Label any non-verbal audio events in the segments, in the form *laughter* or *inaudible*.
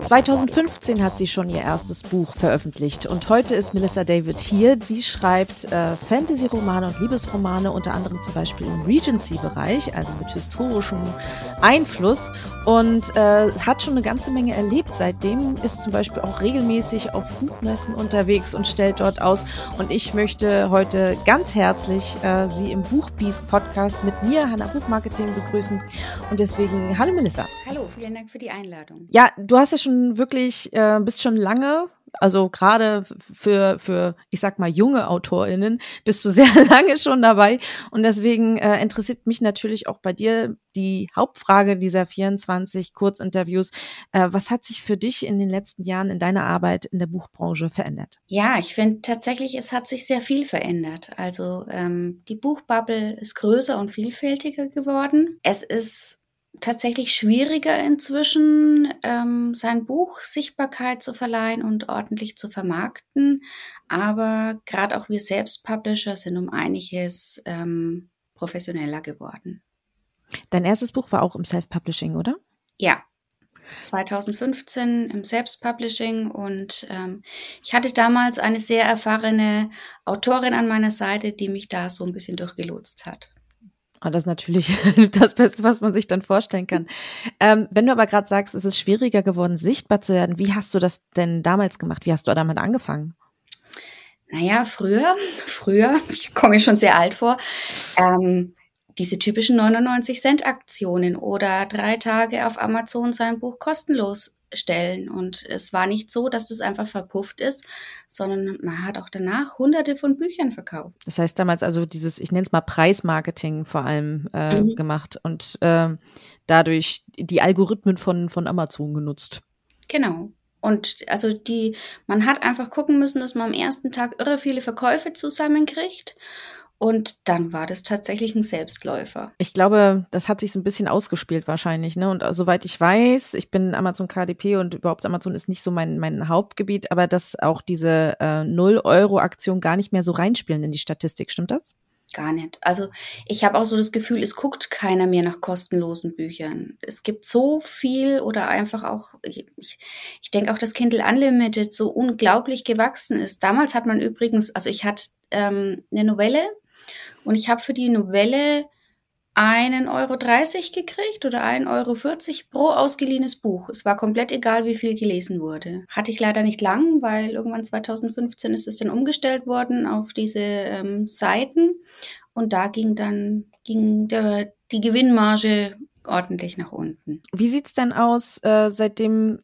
2015 hat sie schon ihr erstes Buch veröffentlicht und heute ist Melissa David hier. Sie schreibt äh, Fantasy-Romane und Liebesromane, unter anderem zum Beispiel im Regency-Bereich, also mit historischem Einfluss und äh, hat schon eine ganze Menge erlebt. Seitdem ist zum Beispiel auch regelmäßig auf Buchmessen unterwegs und stellt dort aus. Und ich möchte heute ganz herzlich äh, Sie im Buchbeast Podcast mit mir, Hanna Buchmarketing, begrüßen. Und deswegen, hallo Melissa. Hallo, vielen Dank für die Einladung. Ja, du hast ja schon schon wirklich, äh, bist schon lange, also gerade für, für, ich sag mal, junge AutorInnen, bist du *laughs* sehr lange schon dabei. Und deswegen äh, interessiert mich natürlich auch bei dir die Hauptfrage dieser 24 Kurzinterviews. Äh, was hat sich für dich in den letzten Jahren in deiner Arbeit in der Buchbranche verändert? Ja, ich finde tatsächlich, es hat sich sehr viel verändert. Also ähm, die Buchbubble ist größer und vielfältiger geworden. Es ist tatsächlich schwieriger inzwischen, ähm, sein Buch Sichtbarkeit zu verleihen und ordentlich zu vermarkten. Aber gerade auch wir selbst Publisher sind um einiges ähm, professioneller geworden. Dein erstes Buch war auch im Self-Publishing, oder? Ja. 2015 im Selbstpublishing und ähm, ich hatte damals eine sehr erfahrene Autorin an meiner Seite, die mich da so ein bisschen durchgelotst hat. Oh, das ist natürlich *laughs* das Beste, was man sich dann vorstellen kann. Ähm, wenn du aber gerade sagst, es ist schwieriger geworden, sichtbar zu werden, wie hast du das denn damals gemacht? Wie hast du damit angefangen? Naja, früher, früher, ich komme mir schon sehr alt vor, ähm, diese typischen 99 Cent Aktionen oder drei Tage auf Amazon sein Buch kostenlos stellen. Und es war nicht so, dass das einfach verpufft ist, sondern man hat auch danach hunderte von Büchern verkauft. Das heißt damals also dieses, ich nenne es mal Preismarketing vor allem äh, mhm. gemacht und äh, dadurch die Algorithmen von, von Amazon genutzt. Genau. Und also die, man hat einfach gucken müssen, dass man am ersten Tag irre viele Verkäufe zusammenkriegt. Und dann war das tatsächlich ein Selbstläufer. Ich glaube, das hat sich so ein bisschen ausgespielt wahrscheinlich. Ne? Und soweit ich weiß, ich bin Amazon KDP und überhaupt Amazon ist nicht so mein, mein Hauptgebiet, aber dass auch diese äh, 0-Euro-Aktion gar nicht mehr so reinspielen in die Statistik. Stimmt das? Gar nicht. Also ich habe auch so das Gefühl, es guckt keiner mehr nach kostenlosen Büchern. Es gibt so viel oder einfach auch, ich, ich denke auch, dass Kindle Unlimited so unglaublich gewachsen ist. Damals hat man übrigens, also ich hatte ähm, eine Novelle und ich habe für die Novelle einen Euro 30 gekriegt oder einen Euro 40 pro ausgeliehenes Buch. Es war komplett egal, wie viel gelesen wurde. Hatte ich leider nicht lang, weil irgendwann 2015 ist es dann umgestellt worden auf diese ähm, Seiten und da ging dann ging der, die Gewinnmarge ordentlich nach unten. Wie sieht's denn aus äh, seitdem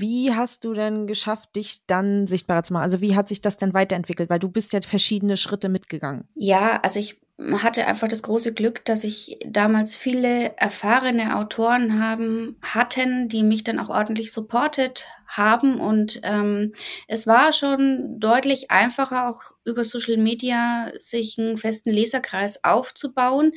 wie hast du denn geschafft, dich dann sichtbarer zu machen? Also wie hat sich das denn weiterentwickelt? Weil du bist ja verschiedene Schritte mitgegangen. Ja, also ich hatte einfach das große Glück, dass ich damals viele erfahrene Autoren haben, hatten, die mich dann auch ordentlich supportet haben. Und ähm, es war schon deutlich einfacher, auch über Social Media sich einen festen Leserkreis aufzubauen.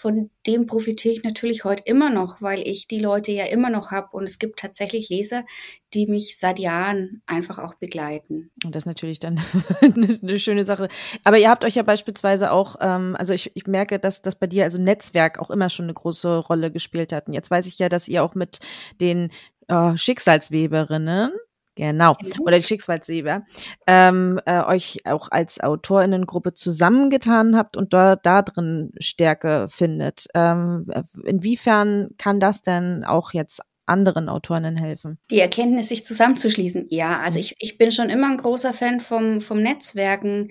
Von dem profitiere ich natürlich heute immer noch, weil ich die Leute ja immer noch habe. Und es gibt tatsächlich Leser, die mich seit Jahren einfach auch begleiten. Und das ist natürlich dann eine *laughs* schöne Sache. Aber ihr habt euch ja beispielsweise auch, ähm, also ich, ich merke, dass das bei dir also Netzwerk auch immer schon eine große Rolle gespielt hat. Und jetzt weiß ich ja, dass ihr auch mit den äh, Schicksalsweberinnen Genau. Mhm. Oder die Schicksalsweber, ähm, äh, euch auch als AutorInnengruppe zusammengetan habt und da, da drin Stärke findet. Ähm, inwiefern kann das denn auch jetzt anderen Autorinnen helfen? Die Erkenntnis, sich zusammenzuschließen. Ja, also mhm. ich, ich bin schon immer ein großer Fan vom, vom Netzwerken.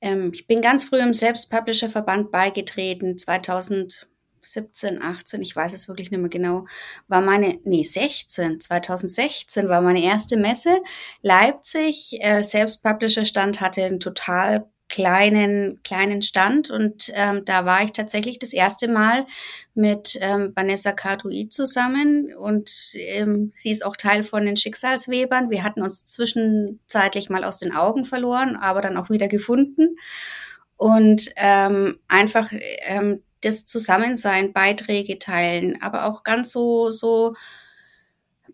Ähm, ich bin ganz früh im Selbstpublisher-Verband beigetreten, 2000 17, 18, ich weiß es wirklich nicht mehr genau, war meine, nee, 16, 2016 war meine erste Messe. Leipzig, äh, Selbstpublisher-Stand hatte einen total kleinen, kleinen Stand und ähm, da war ich tatsächlich das erste Mal mit ähm, Vanessa Cardui zusammen und ähm, sie ist auch Teil von den Schicksalswebern. Wir hatten uns zwischenzeitlich mal aus den Augen verloren, aber dann auch wieder gefunden und ähm, einfach ähm, das Zusammensein, Beiträge teilen, aber auch ganz so, so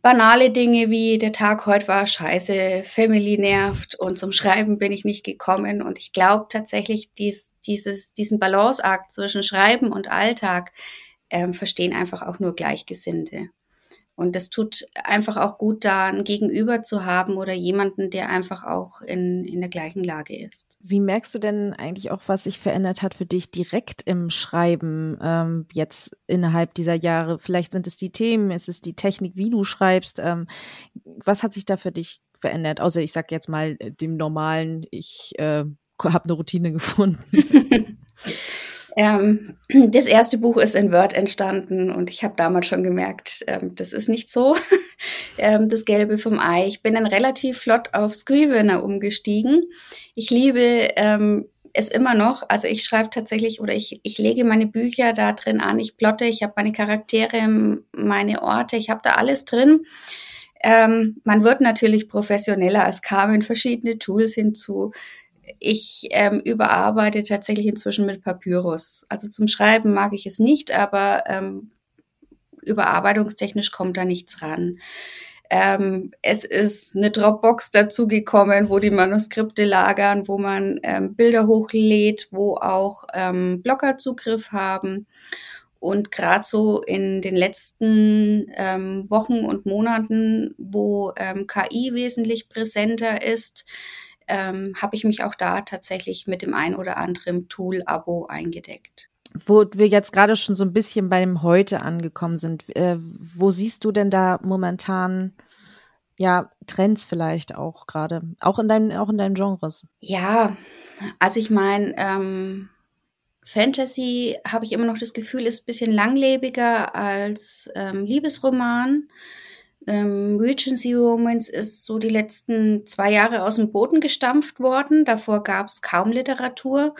banale Dinge wie der Tag heute war scheiße, Family nervt und zum Schreiben bin ich nicht gekommen. Und ich glaube tatsächlich, dies, dieses, diesen Balanceakt zwischen Schreiben und Alltag ähm, verstehen einfach auch nur Gleichgesinnte. Und es tut einfach auch gut, da ein Gegenüber zu haben oder jemanden, der einfach auch in, in der gleichen Lage ist. Wie merkst du denn eigentlich auch, was sich verändert hat für dich direkt im Schreiben ähm, jetzt innerhalb dieser Jahre? Vielleicht sind es die Themen, ist es die Technik, wie du schreibst. Ähm, was hat sich da für dich verändert? Außer ich sag jetzt mal äh, dem normalen, ich äh, *laughs* habe eine Routine gefunden. *laughs* Ähm, *clears throat* das erste Buch ist in Word entstanden und ich habe damals schon gemerkt, ähm, das ist nicht so, *laughs* ähm, das Gelbe vom Ei. Ich bin dann relativ flott auf Scrivener umgestiegen. Ich liebe ähm, es immer noch. Also ich schreibe tatsächlich oder ich, ich lege meine Bücher da drin an, ich plotte, ich habe meine Charaktere, meine Orte, ich habe da alles drin. Ähm, man wird natürlich professioneller, es kamen verschiedene Tools hinzu ich ähm, überarbeite tatsächlich inzwischen mit Papyrus. Also zum Schreiben mag ich es nicht, aber ähm, überarbeitungstechnisch kommt da nichts ran. Ähm, es ist eine Dropbox dazugekommen, wo die Manuskripte lagern, wo man ähm, Bilder hochlädt, wo auch ähm, Blogger Zugriff haben. Und gerade so in den letzten ähm, Wochen und Monaten, wo ähm, KI wesentlich präsenter ist, ähm, habe ich mich auch da tatsächlich mit dem ein oder anderen Tool-Abo eingedeckt. Wo wir jetzt gerade schon so ein bisschen bei dem Heute angekommen sind, äh, wo siehst du denn da momentan ja Trends vielleicht auch gerade, auch in deinen, auch in deinen Genres? Ja, also ich meine, ähm, Fantasy habe ich immer noch das Gefühl, ist ein bisschen langlebiger als ähm, Liebesroman. Ähm, Regency Romance ist so die letzten zwei Jahre aus dem Boden gestampft worden. Davor gab es kaum Literatur.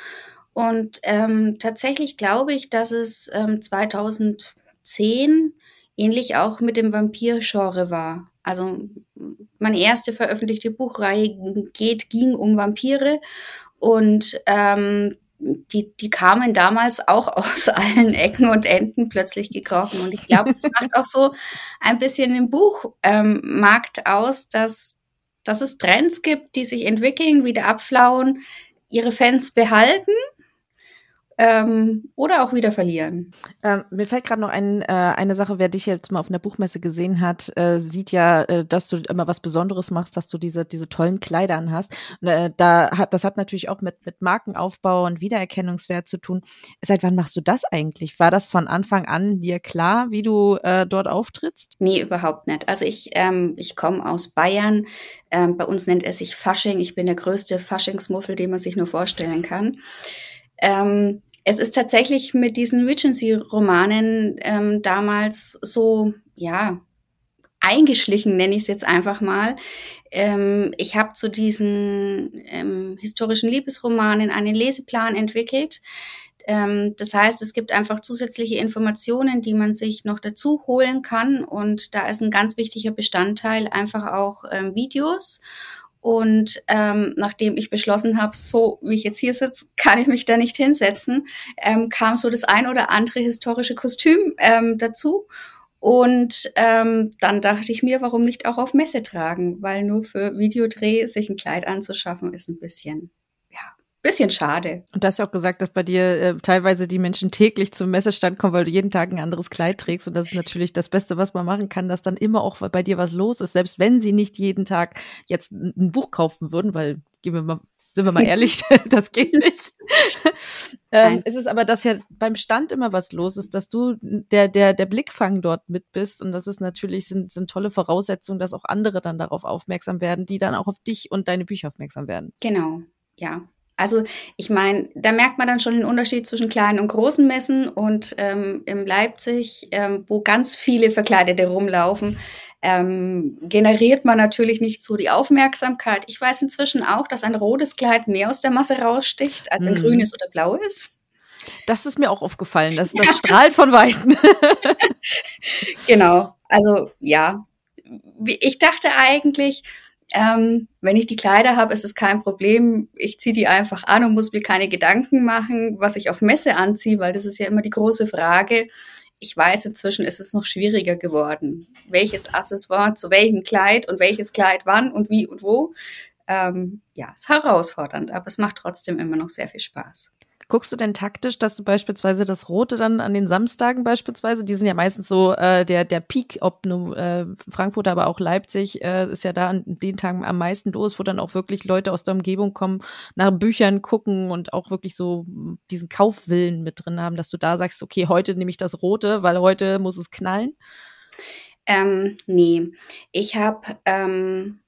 Und ähm, tatsächlich glaube ich, dass es ähm, 2010 ähnlich auch mit dem Vampir-Genre war. Also meine erste veröffentlichte Buchreihe geht, ging um Vampire und ähm, die, die kamen damals auch *laughs* aus allen Ecken und Enden plötzlich gekrochen. Und ich glaube, das macht auch so ein bisschen den Buchmarkt ähm, aus, dass, dass es Trends gibt, die sich entwickeln, wieder abflauen, ihre Fans behalten ähm, oder auch wieder verlieren. Ähm, mir fällt gerade noch ein, äh, eine Sache, wer dich jetzt mal auf einer Buchmesse gesehen hat, äh, sieht ja, äh, dass du immer was Besonderes machst, dass du diese, diese tollen Kleider hast. Und, äh, da hat, das hat natürlich auch mit, mit Markenaufbau und Wiedererkennungswert zu tun. Seit wann machst du das eigentlich? War das von Anfang an dir klar, wie du äh, dort auftrittst? Nee, überhaupt nicht. Also ich, ähm, ich komme aus Bayern. Ähm, bei uns nennt es sich Fasching. Ich bin der größte Faschingsmuffel, den man sich nur vorstellen kann. Ähm, es ist tatsächlich mit diesen Regency-Romanen ähm, damals so, ja, eingeschlichen, nenne ich es jetzt einfach mal. Ähm, ich habe zu diesen ähm, historischen Liebesromanen einen Leseplan entwickelt. Ähm, das heißt, es gibt einfach zusätzliche Informationen, die man sich noch dazu holen kann. Und da ist ein ganz wichtiger Bestandteil einfach auch ähm, Videos. Und ähm, nachdem ich beschlossen habe, so wie ich jetzt hier sitze, kann ich mich da nicht hinsetzen, ähm, kam so das ein oder andere historische Kostüm ähm, dazu. Und ähm, dann dachte ich mir, warum nicht auch auf Messe tragen? Weil nur für Videodreh sich ein Kleid anzuschaffen, ist ein bisschen bisschen schade. Und du hast ja auch gesagt, dass bei dir äh, teilweise die Menschen täglich zum Messestand kommen, weil du jeden Tag ein anderes Kleid trägst. Und das ist natürlich das Beste, was man machen kann, dass dann immer auch bei dir was los ist. Selbst wenn sie nicht jeden Tag jetzt ein Buch kaufen würden, weil, gehen wir mal, sind wir mal *laughs* ehrlich, *laughs* das geht nicht. *laughs* ähm, ist es aber, dass ja beim Stand immer was los ist, dass du der, der, der Blickfang dort mit bist. Und das ist natürlich, sind, sind tolle Voraussetzungen, dass auch andere dann darauf aufmerksam werden, die dann auch auf dich und deine Bücher aufmerksam werden. Genau, ja. Also ich meine, da merkt man dann schon den Unterschied zwischen kleinen und großen Messen und ähm, im Leipzig, ähm, wo ganz viele Verkleidete rumlaufen, ähm, generiert man natürlich nicht so die Aufmerksamkeit. Ich weiß inzwischen auch, dass ein rotes Kleid mehr aus der Masse raussticht, als ein mhm. grünes oder blaues. Das ist mir auch aufgefallen, dass *laughs* das strahlt von Weitem. genau. Also ja, ich dachte eigentlich, ähm, wenn ich die Kleider habe, ist es kein Problem. Ich ziehe die einfach an und muss mir keine Gedanken machen, was ich auf Messe anziehe, weil das ist ja immer die große Frage. Ich weiß, inzwischen ist es noch schwieriger geworden. Welches Accessoire zu welchem Kleid und welches Kleid wann und wie und wo. Ähm, ja, ist herausfordernd, aber es macht trotzdem immer noch sehr viel Spaß. Guckst du denn taktisch, dass du beispielsweise das Rote dann an den Samstagen beispielsweise, die sind ja meistens so äh, der der Peak, ob nur äh, Frankfurt, aber auch Leipzig äh, ist ja da an den Tagen am meisten los, wo dann auch wirklich Leute aus der Umgebung kommen, nach Büchern gucken und auch wirklich so diesen Kaufwillen mit drin haben, dass du da sagst, okay, heute nehme ich das Rote, weil heute muss es knallen? Ähm, nee, ich habe ähm,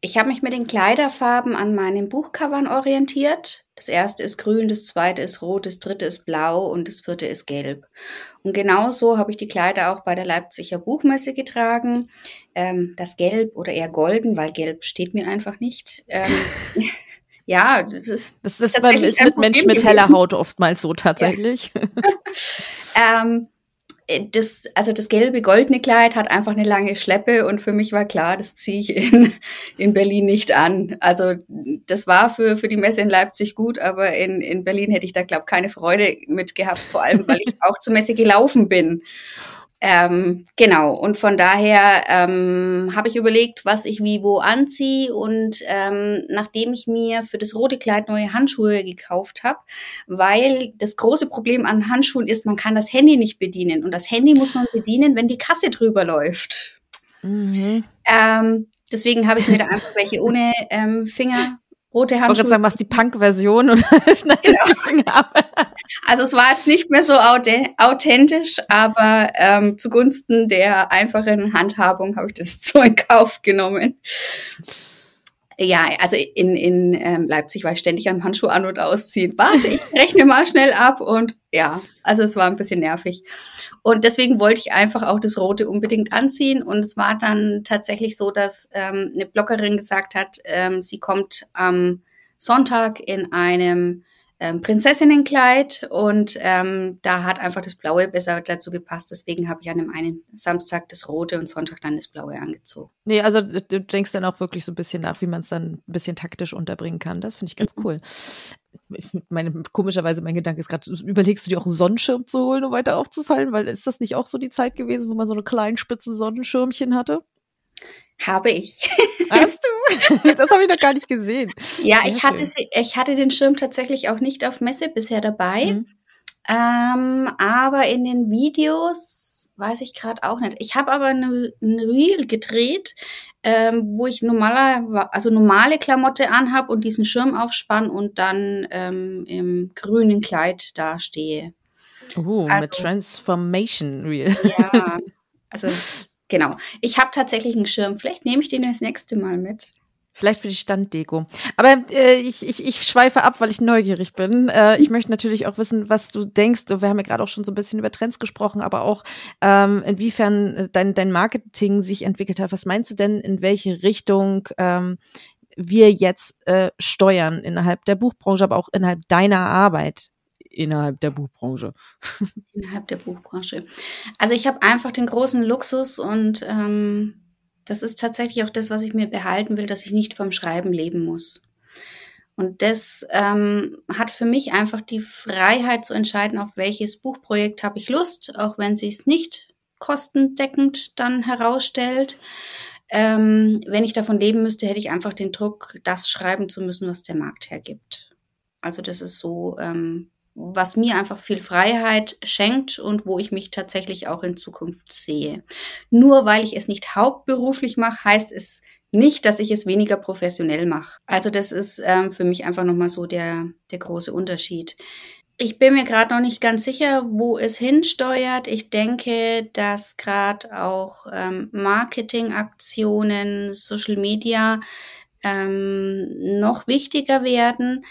ich habe mich mit den Kleiderfarben an meinen Buchcovern orientiert. Das erste ist grün, das zweite ist rot, das dritte ist blau und das vierte ist gelb. Und genauso habe ich die Kleider auch bei der Leipziger Buchmesse getragen. Ähm, das Gelb oder eher golden, weil Gelb steht mir einfach nicht. Ähm, *laughs* ja, das ist. Das ist, ist mit Menschen mit heller Haut oftmals so tatsächlich. Ja. *laughs* *laughs* ähm, äh, das, also das gelbe goldene Kleid hat einfach eine lange Schleppe und für mich war klar, das ziehe ich in, *laughs* in Berlin nicht an. Also das war für, für die Messe in Leipzig gut, aber in, in Berlin hätte ich da, glaube keine Freude mit gehabt, vor allem, weil ich *laughs* auch zur Messe gelaufen bin. Ähm, genau, und von daher ähm, habe ich überlegt, was ich wie wo anziehe. Und ähm, nachdem ich mir für das rote Kleid neue Handschuhe gekauft habe, weil das große Problem an Handschuhen ist, man kann das Handy nicht bedienen. Und das Handy muss man bedienen, wenn die Kasse drüber läuft. Mhm. Ähm, deswegen habe ich mir da einfach welche ohne ähm, Finger rote Handschuhe. Ich wollte sagen, was die Punk-Version und *laughs* schneidest genau. die Finger ab. Also es war jetzt nicht mehr so authentisch, aber ähm, zugunsten der einfachen Handhabung habe ich das *laughs* so in Kauf genommen. Ja, also in, in ähm, Leipzig war ich ständig am Handschuh an- und ausziehen. Warte, ich rechne mal schnell ab und ja, also es war ein bisschen nervig. Und deswegen wollte ich einfach auch das Rote unbedingt anziehen. Und es war dann tatsächlich so, dass ähm, eine Bloggerin gesagt hat, ähm, sie kommt am Sonntag in einem ähm, Prinzessinnenkleid und ähm, da hat einfach das Blaue besser dazu gepasst. Deswegen habe ich an dem einen Samstag das Rote und Sonntag dann das Blaue angezogen. Nee, also du denkst dann auch wirklich so ein bisschen nach, wie man es dann ein bisschen taktisch unterbringen kann. Das finde ich ganz mhm. cool. Meine, komischerweise mein Gedanke ist gerade, überlegst du dir auch einen Sonnenschirm zu holen, um weiter aufzufallen? Weil ist das nicht auch so die Zeit gewesen, wo man so eine kleinen spitze Sonnenschirmchen hatte? Habe ich. *laughs* Hast du? *laughs* Das habe ich noch gar nicht gesehen. Ja, ich hatte, ich hatte den Schirm tatsächlich auch nicht auf Messe bisher dabei. Mhm. Ähm, aber in den Videos weiß ich gerade auch nicht. Ich habe aber ein Reel gedreht, ähm, wo ich normaler, also normale Klamotte anhab und diesen Schirm aufspann und dann ähm, im grünen Kleid dastehe. Uh, also, mit Transformation Reel. Ja, *laughs* also Genau. Ich habe tatsächlich einen Schirm. Vielleicht nehme ich den das nächste Mal mit. Vielleicht für die Standdeko. Aber äh, ich, ich, ich schweife ab, weil ich neugierig bin. Äh, ich möchte natürlich auch wissen, was du denkst. Wir haben ja gerade auch schon so ein bisschen über Trends gesprochen, aber auch ähm, inwiefern dein, dein Marketing sich entwickelt hat. Was meinst du denn, in welche Richtung ähm, wir jetzt äh, steuern innerhalb der Buchbranche, aber auch innerhalb deiner Arbeit? Innerhalb der Buchbranche? *laughs* Innerhalb der Buchbranche. Also ich habe einfach den großen Luxus und ähm, das ist tatsächlich auch das, was ich mir behalten will, dass ich nicht vom Schreiben leben muss. Und das ähm, hat für mich einfach die Freiheit zu entscheiden, auf welches Buchprojekt habe ich Lust, auch wenn sie es nicht kostendeckend dann herausstellt. Ähm, wenn ich davon leben müsste, hätte ich einfach den Druck, das schreiben zu müssen, was der Markt hergibt. Also das ist so ähm, was mir einfach viel Freiheit schenkt und wo ich mich tatsächlich auch in Zukunft sehe. Nur weil ich es nicht hauptberuflich mache, heißt es nicht, dass ich es weniger professionell mache. Also das ist ähm, für mich einfach nochmal so der, der große Unterschied. Ich bin mir gerade noch nicht ganz sicher, wo es hinsteuert. Ich denke, dass gerade auch ähm, Marketingaktionen, Social Media ähm, noch wichtiger werden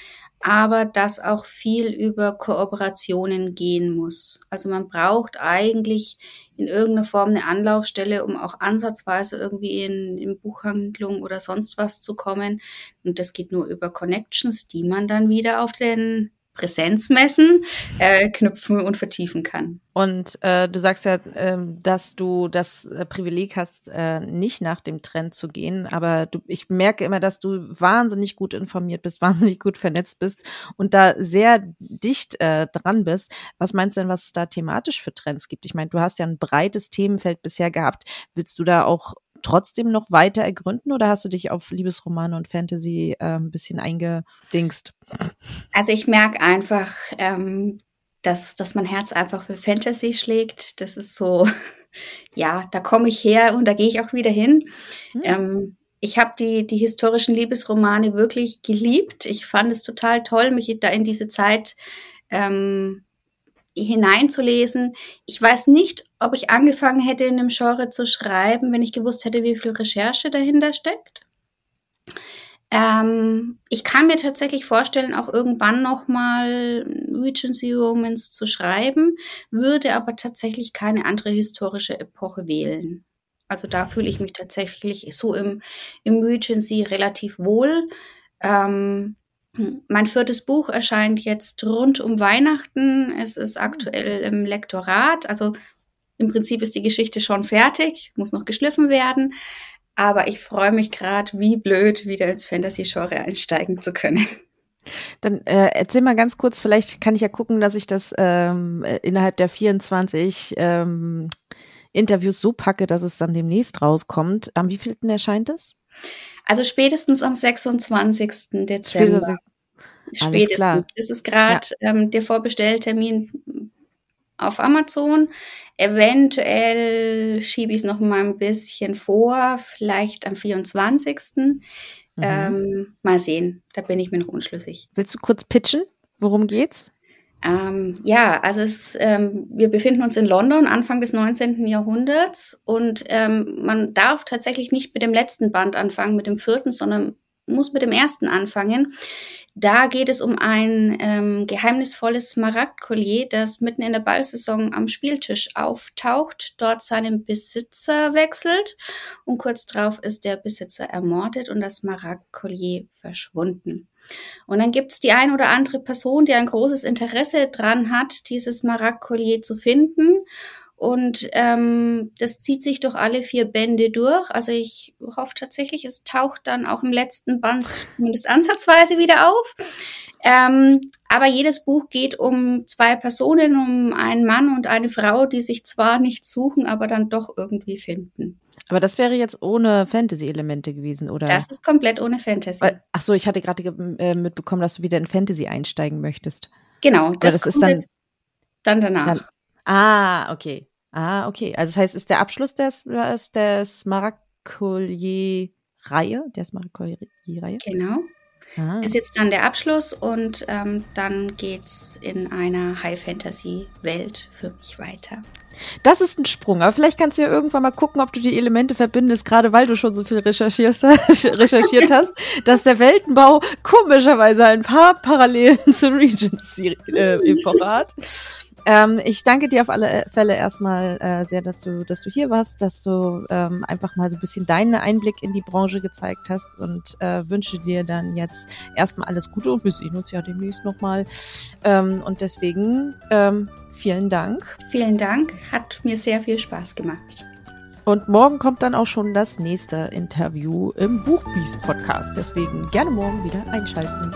aber dass auch viel über Kooperationen gehen muss. Also man braucht eigentlich in irgendeiner Form eine Anlaufstelle, um auch ansatzweise irgendwie in, in Buchhandlung oder sonst was zu kommen. Und das geht nur über Connections, die man dann wieder auf den Präsenzmessen äh, knüpfen und vertiefen kann. Und äh, du sagst ja, äh, dass du das äh, Privileg hast, äh, nicht nach dem Trend zu gehen, aber du, ich merke immer, dass du wahnsinnig gut informiert bist, *laughs* wahnsinnig gut vernetzt bist und da sehr dicht äh, dran bist. Was meinst du denn, was es da thematisch für Trends gibt? Ich meine, du hast ja ein breites Themenfeld bisher gehabt. Willst du da auch trotzdem noch weiter ergründen oder hast du dich auf Liebesromane und Fantasy äh, ein bisschen eingedingst? Also ich merke einfach, ähm, dass, dass mein Herz einfach für Fantasy schlägt. Das ist so, *laughs* ja, da komme ich her und da gehe ich auch wieder hin. Hm. Ähm, ich habe die, die historischen Liebesromane wirklich geliebt. Ich fand es total toll, mich da in diese Zeit ähm, hineinzulesen. Ich weiß nicht, ob ich angefangen hätte, in dem Genre zu schreiben, wenn ich gewusst hätte, wie viel Recherche dahinter steckt. Ähm, ich kann mir tatsächlich vorstellen, auch irgendwann nochmal Regency Romans zu schreiben, würde aber tatsächlich keine andere historische Epoche wählen. Also da fühle ich mich tatsächlich so im, im Regency relativ wohl. Ähm, mein viertes Buch erscheint jetzt rund um Weihnachten. Es ist aktuell im Lektorat. Also im Prinzip ist die Geschichte schon fertig, muss noch geschliffen werden. Aber ich freue mich gerade, wie blöd, wieder ins Fantasy-Genre einsteigen zu können. Dann äh, erzähl mal ganz kurz, vielleicht kann ich ja gucken, dass ich das ähm, innerhalb der 24 ähm, Interviews so packe, dass es dann demnächst rauskommt. Am wievielten erscheint es? Also spätestens am 26. Dezember. Spätestens. Das ist gerade ja. ähm, der Vorbestelltermin auf Amazon. Eventuell schiebe ich es noch mal ein bisschen vor, vielleicht am 24. Mhm. Ähm, mal sehen, da bin ich mir noch unschlüssig. Willst du kurz pitchen? Worum geht's? Ähm, ja, also es, ähm, wir befinden uns in London, Anfang des 19. Jahrhunderts und ähm, man darf tatsächlich nicht mit dem letzten Band anfangen, mit dem vierten, sondern muss mit dem ersten anfangen. Da geht es um ein ähm, geheimnisvolles Smaragdkollier, das mitten in der Ballsaison am Spieltisch auftaucht, dort seinen Besitzer wechselt und kurz darauf ist der Besitzer ermordet und das Smaragdkollier verschwunden. Und dann gibt es die ein oder andere Person, die ein großes Interesse dran hat, dieses Smaragdkollier zu finden und ähm, das zieht sich durch alle vier Bände durch. Also ich hoffe tatsächlich, es taucht dann auch im letzten Band zumindest ansatzweise wieder auf. Ähm, aber jedes Buch geht um zwei Personen, um einen Mann und eine Frau, die sich zwar nicht suchen, aber dann doch irgendwie finden. Aber das wäre jetzt ohne Fantasy-Elemente gewesen, oder? Das ist komplett ohne Fantasy. Ach so, ich hatte gerade äh, mitbekommen, dass du wieder in Fantasy einsteigen möchtest. Genau, das, das ist dann, dann danach. Dann, Ah, okay. Ah, okay. Also das heißt, ist der Abschluss des, des Maracolier-Reihe, der Maracolier-Reihe? Genau. Ah. Ist jetzt dann der Abschluss und ähm, dann geht's in einer High-Fantasy-Welt für mich weiter. Das ist ein Sprung, aber vielleicht kannst du ja irgendwann mal gucken, ob du die Elemente verbindest, gerade weil du schon so viel recherchierst, *laughs* recherchiert hast, dass der Weltenbau komischerweise ein paar Parallelen *laughs* zur Regency-Epoche äh, hat. Ähm, ich danke dir auf alle Fälle erstmal äh, sehr, dass du, dass du hier warst, dass du ähm, einfach mal so ein bisschen deinen Einblick in die Branche gezeigt hast und äh, wünsche dir dann jetzt erstmal alles Gute und wir sehen uns ja demnächst nochmal. Ähm, und deswegen ähm, vielen Dank. Vielen Dank, hat mir sehr viel Spaß gemacht. Und morgen kommt dann auch schon das nächste Interview im Buchbies Podcast. Deswegen gerne morgen wieder einschalten.